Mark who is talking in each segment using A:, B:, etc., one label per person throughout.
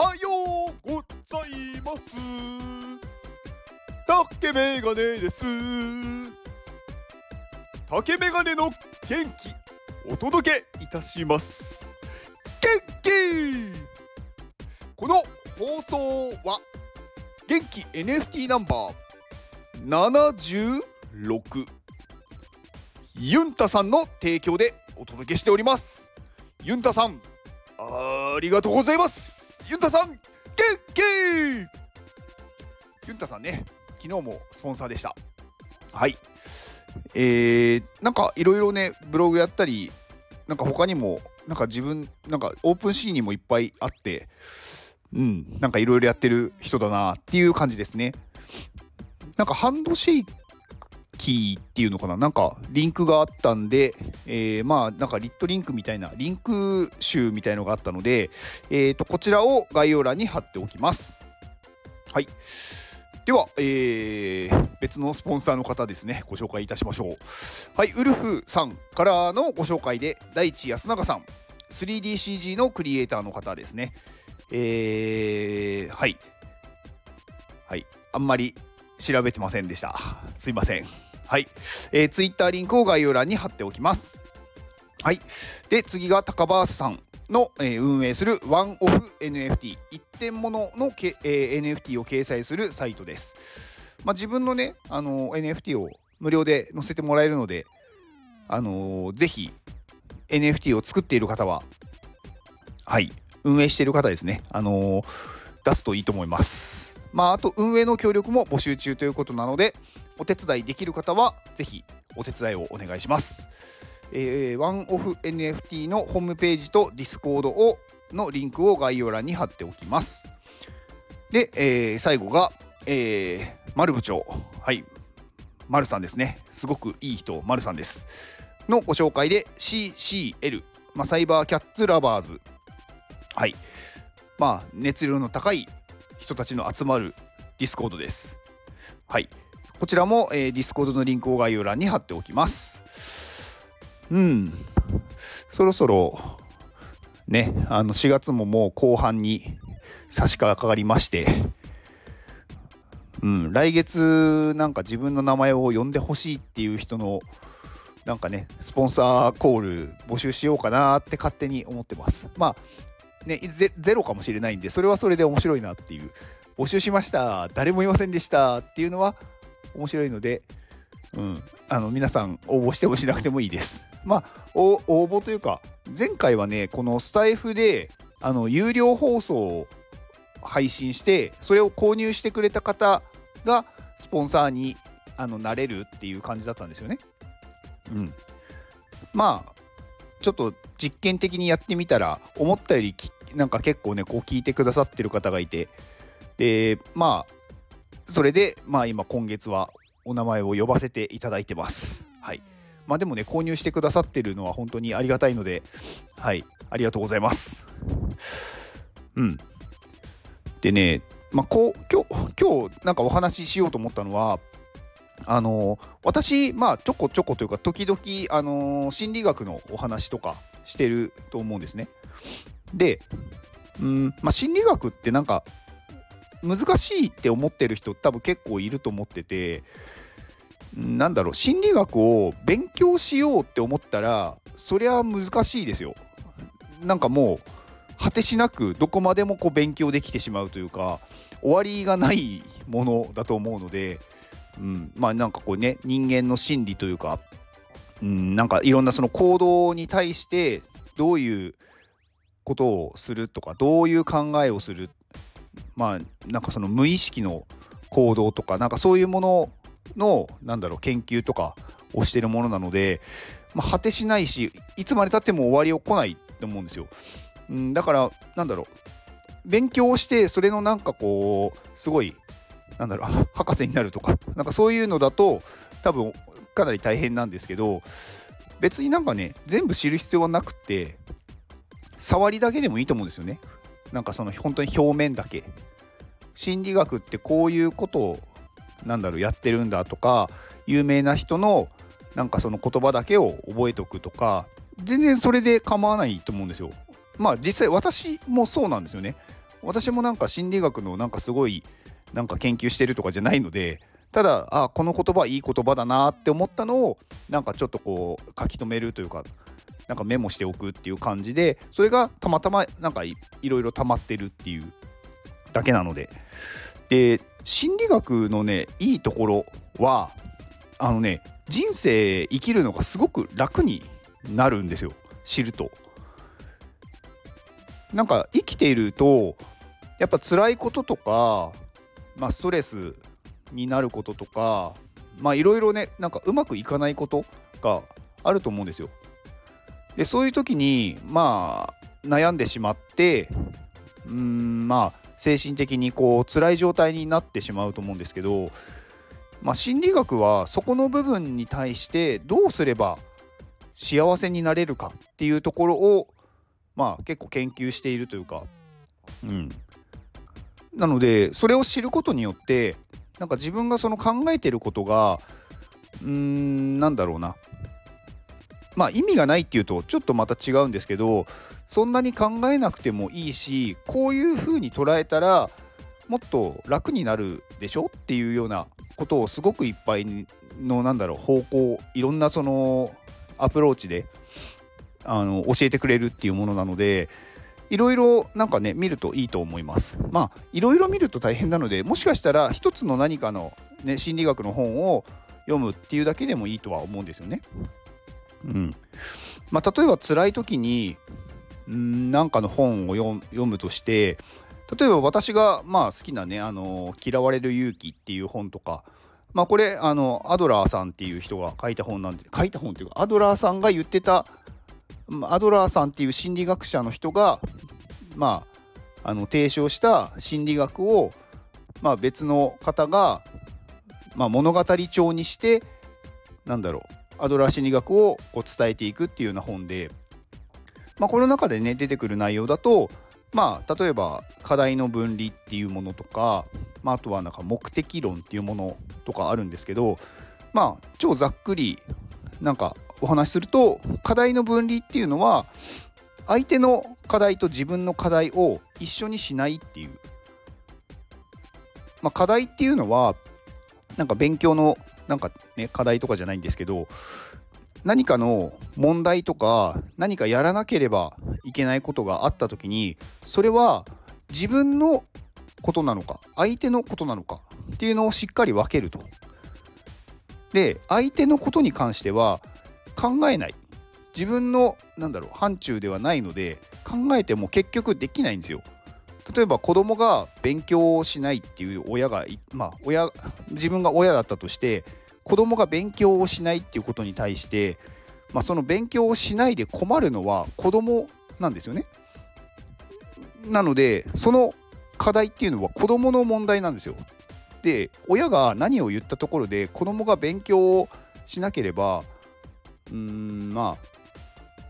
A: はようございます。竹メガネです。竹メガネの元気お届けいたします。元気!この放送は元気 NFT ナンバー76ユンタさんの提供でお届けしております。ユンタさんありがとうございます。ユンタさん元気ユンタさんね昨日もスポンサーでした。はい。えー、なんかいろいろねブログやったりなんか他にもなんか自分なんかオープンシーンにもいっぱいあってうんなんかいろいろやってる人だなっていう感じですね。なんかハンドシェイキーっていうのかな？なんかリンクがあったんで、えー、まあなんかリットリンクみたいなリンク集みたいのがあったので、えー、とこちらを概要欄に貼っておきます。はい。では、えー、別のスポンサーの方ですね。ご紹介いたしましょう。はい。ウルフさんからのご紹介で大地安永さん。3DCG のクリエイターの方ですね。えー、はい。はい。あんまり調べてませんでした。すいません。はい、えー、ツイッターリンクを概要欄に貼っておきます。はい。で次が高バースさんの、えー、運営するワンオフ NFT 一点物のけ、えー、NFT を掲載するサイトです、まあ、自分のね、あのー、NFT を無料で載せてもらえるので、あのー、ぜひ NFT を作っている方ははい。運営している方ですね、あのー、出すといいと思います。まああと運営の協力も募集中ということなのでお手伝いできる方はぜひお手伝いをお願いします。えー、ワンオフ NFT のホームページとディスコードをのリンクを概要欄に貼っておきます。で、えー、最後が、えー、丸部長。はい。丸さんですね。すごくいい人、丸さんです。のご紹介で CCL、まあ、サイバーキャッツラバーズ。はい。まあ、熱量の高い人たちの集まるディスコードです。はい。こちらも、えー、ディスコードのリンクを概要欄に貼っておきます。うん。そろそろ、ね、あの4月ももう後半に差し掛かりまして、うん、来月なんか自分の名前を呼んでほしいっていう人のなんかね、スポンサーコール募集しようかなって勝手に思ってます。まあ、ね、ゼロかもしれないんで、それはそれで面白いなっていう。募集しました。誰もいませんでしたっていうのは面白いので、うん、あの皆さん応募してもしなくてもいいです。まあ応募というか前回はねこのスタイフであの有料放送を配信してそれを購入してくれた方がスポンサーにあのなれるっていう感じだったんですよね。うん、まあちょっと実験的にやってみたら思ったよりなんか結構ねこう聞いてくださってる方がいてでまあそれで、まあ今今月はお名前を呼ばせていただいてます。はい。まあでもね、購入してくださってるのは本当にありがたいので、はい、ありがとうございます。うん。でね、まあこう、今日、今日なんかお話ししようと思ったのは、あの私、まあちょこちょこというか、時々、あの心理学のお話とかしてると思うんですね。で、うんまあ、心理学ってなんか難しいって思ってる人多分結構いると思っててなんだろう心理学を勉強しようって思ったらそりゃ難しいですよ。なんかもう果てしなくどこまでもこう勉強できてしまうというか終わりがないものだと思うので、うん、まあなんかこうね人間の心理というか、うん、なんかいろんなその行動に対してどういうことをするとかどういう考えをするまあなんかその無意識の行動とかなんかそういうもののなんだろう研究とかをしてるものなので、まあ、果てしないしいつまでたっても終わりを来ないと思うんですよ。うん、だからなんだろう勉強をしてそれのなんかこうすごいなんだろう博士になるとかなんかそういうのだと多分かなり大変なんですけど別になんかね全部知る必要はなくて触りだけでもいいと思うんですよね。なんかその本当に表面だけ心理学ってこういうことをなんだろうやってるんだとか有名な人のなんかその言葉だけを覚えておくとか全然それで構わないと思うんですよ。まあ実際私もそうなんですよね。私もなんか心理学のなんかすごいなんか研究してるとかじゃないのでただあこの言葉いい言葉だなって思ったのをなんかちょっとこう書き留めるというかなんかメモしておくっていう感じでそれがたまたまなんかいろいろ溜まってるっていうだけなのでで心理学のねいいところはあのね人生生きるのがすごく楽になるんですよ知ると。なんか生きているとやっぱ辛いこととか、まあ、ストレスになることとかまあいろいろねなんかうまくいかないことがあると思うんですよ。でそういう時にまあ悩んでしまってうんまあ精神的にこう辛い状態になってしまうと思うんですけど、まあ、心理学はそこの部分に対してどうすれば幸せになれるかっていうところをまあ結構研究しているというかうん。なのでそれを知ることによってなんか自分がその考えてることがうーんなんだろうな。まあ意味がないっていうとちょっとまた違うんですけどそんなに考えなくてもいいしこういう風に捉えたらもっと楽になるでしょ？っていうようなことをすごくいっぱいのなんだろう方向いろんなそのアプローチであの教えてくれるっていうものなのでいろいろなんかね見るといいと思います。まあいろいろ見ると大変なのでもしかしたら一つの何かの、ね、心理学の本を読むっていうだけでもいいとは思うんですよね。うん。まあ例えば辛い時にんなんかの本を読むとして例えば私がまあ好きなね「あの嫌われる勇気」っていう本とかまあこれあのアドラーさんっていう人が書いた本なんで書いた本っていうかアドラーさんが言ってたアドラーさんっていう心理学者の人がまああの提唱した心理学をまあ別の方がまあ物語調にしてなんだろうアドラー心理学をこう伝えていくっていうような本でまあ、この中でね出てくる内容だとまあ例えば課題の分離っていうものとか、まあ、あとはなんか目的論っていうものとかあるんですけどまあ超ざっくりなんかお話しすると課題の分離っていうのは相手の課題と自分の課題を一緒にしないっていう、まあ、課題っていうのはなんか勉強のなんかね課題とかじゃないんですけど何かの問題とか何かやらなければいけないことがあった時にそれは自分のことなのか相手のことなのかっていうのをしっかり分けると。で相手のことに関しては考えない自分のなんだろう範疇ではないので考えても結局できないんですよ。例えば子供が勉強をしないっていう親がまあ親自分が親だったとして子供が勉強をしないっていうことに対して、まあ、その勉強をしないで困るのは子供なんですよね。なのでその課題っていうのは子供の問題なんですよ。で親が何を言ったところで子供が勉強をしなければうーんまあ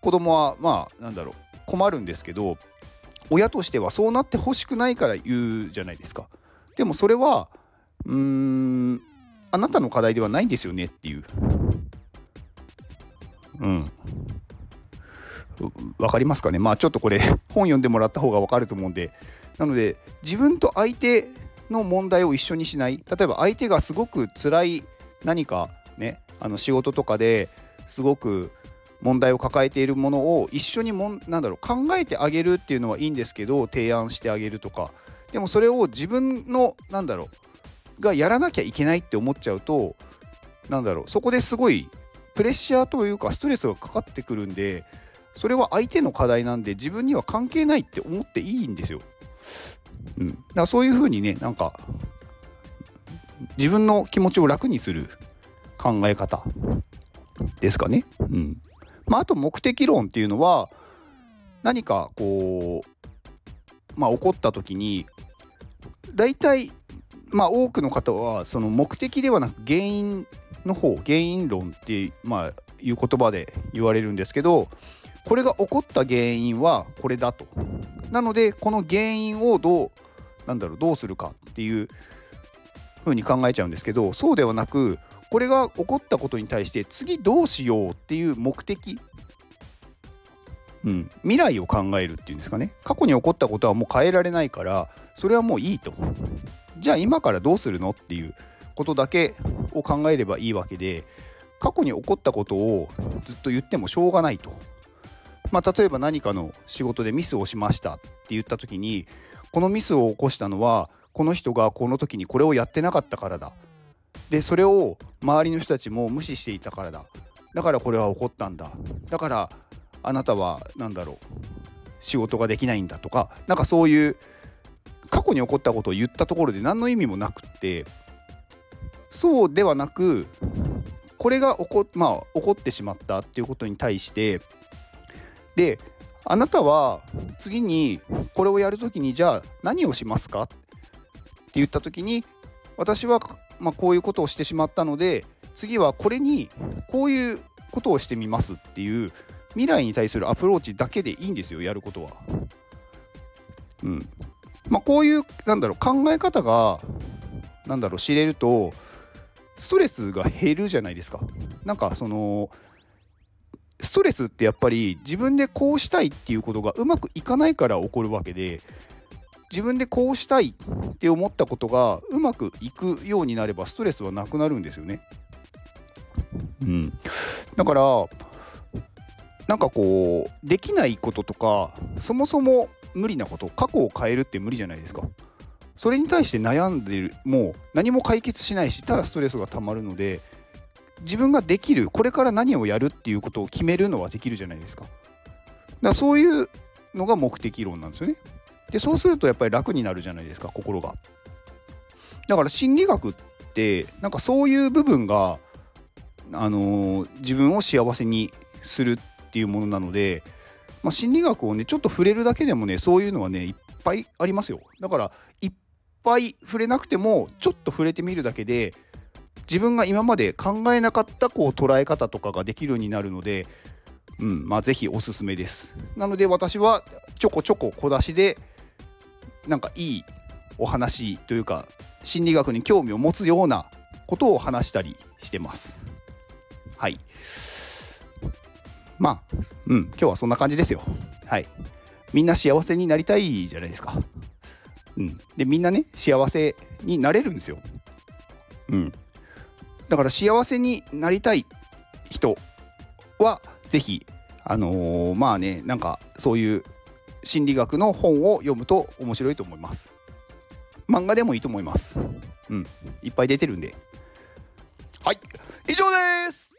A: 子供はまあなんだろう困るんですけど親としてはそうなってほしくないから言うじゃないですか。でもそれはうーんあなたの課題ではないんですよねっていう。うん。わかりますかね？まあちょっとこれ本読んでもらった方がわかると思うんで。なので自分と相手の問題を一緒にしない。例えば相手がすごく辛い何かね、あの仕事とかですごく問題を抱えているものを一緒にもんなんだろう考えてあげるっていうのはいいんですけど提案してあげるとかでもそれを自分のなんだろうがやらなきゃいけないって思っちゃうとなんだろうそこですごいプレッシャーというかストレスがかかってくるんでそれは相手の課題なんで自分には関係ないって思っていいんですよ。うん、だからそういうふうにねなんか自分の気持ちを楽にする考え方ですかね。うんまあ、あと目的論っていうのは何かこうまあ起こった時に大体まあ多くの方はその目的ではなく原因の方原因論ってまあいう言葉で言われるんですけどこれが起こった原因はこれだと。なのでこの原因をどうなんだろうどうするかっていう風に考えちゃうんですけどそうではなくこれが起こったことに対して次どうしようっていう目的。うん、未来を考えるっていうんですかね。過去に起こったことはもう変えられないからそれはもういいと。じゃあ今からどうするのっていうことだけを考えればいいわけで過去に起こったことをずっと言ってもしょうがないと。まあ、例えば何かの仕事でミスをしましたって言った時にこのミスを起こしたのはこの人がこの時にこれをやってなかったからだ。でそれを周りの人たちも無視していたからだ。だからこれは起こったんだ。だからあなたは何だろう。仕事ができないんだとかなんかそういう過去に起こったことを言ったところで何の意味もなくってそうではなくこれが起こ,、まあ、起こってしまったっていうことに対してであなたは次にこれをやるときにじゃあ何をしますか？って言ったときに私は、まあ、こういうことをしてしまったので次はこれにこういうことをしてみますっていう未来に対するアプローチだけでいいんですよやることは。うんまあ、こういうなんだろう考え方がなんだろう知れるとストレスが減るじゃないですか。なんかそのストレスってやっぱり自分でこうしたいっていうことがうまくいかないから起こるわけで自分でこうしたいって思ったことがうまくいくようになればストレスはなくなるんですよね。うん、だからなんかこうできないこととかそもそも無理なこと過去を変えるって無理じゃないですか。それに対して悩んでるもう何も解決しないしただストレスがたまるので自分ができるこれから何をやるっていうことを決めるのはできるじゃないですか。だからそういうのが目的論なんですよね。でそうするとやっぱり楽になるじゃないですか心が。だから心理学ってなんかそういう部分が、あのー、自分を幸せにするっていうものなので、まあ、心理学をねちょっと触れるだけでもねそういうのはねいっぱいありますよ。だからいっぱい触れなくてもちょっと触れてみるだけで自分が今まで考えなかったこう捉え方とかができるようになるので、うんまあ、ぜひおすすめです。なので私はちょこちょこ小出しでなんかいいお話というか心理学に興味を持つようなことを話したりしてます。はい。まあ、うん、今日はそんな感じですよ。はい。みんな幸せになりたいじゃないですか。うん。で、みんなね、幸せになれるんですよ。うん。だから幸せになりたい人は是非あのー、まあねなんかそういう心理学の本を読むと面白いと思います漫画でもいいと思いますうんいっぱい出てるんではい以上です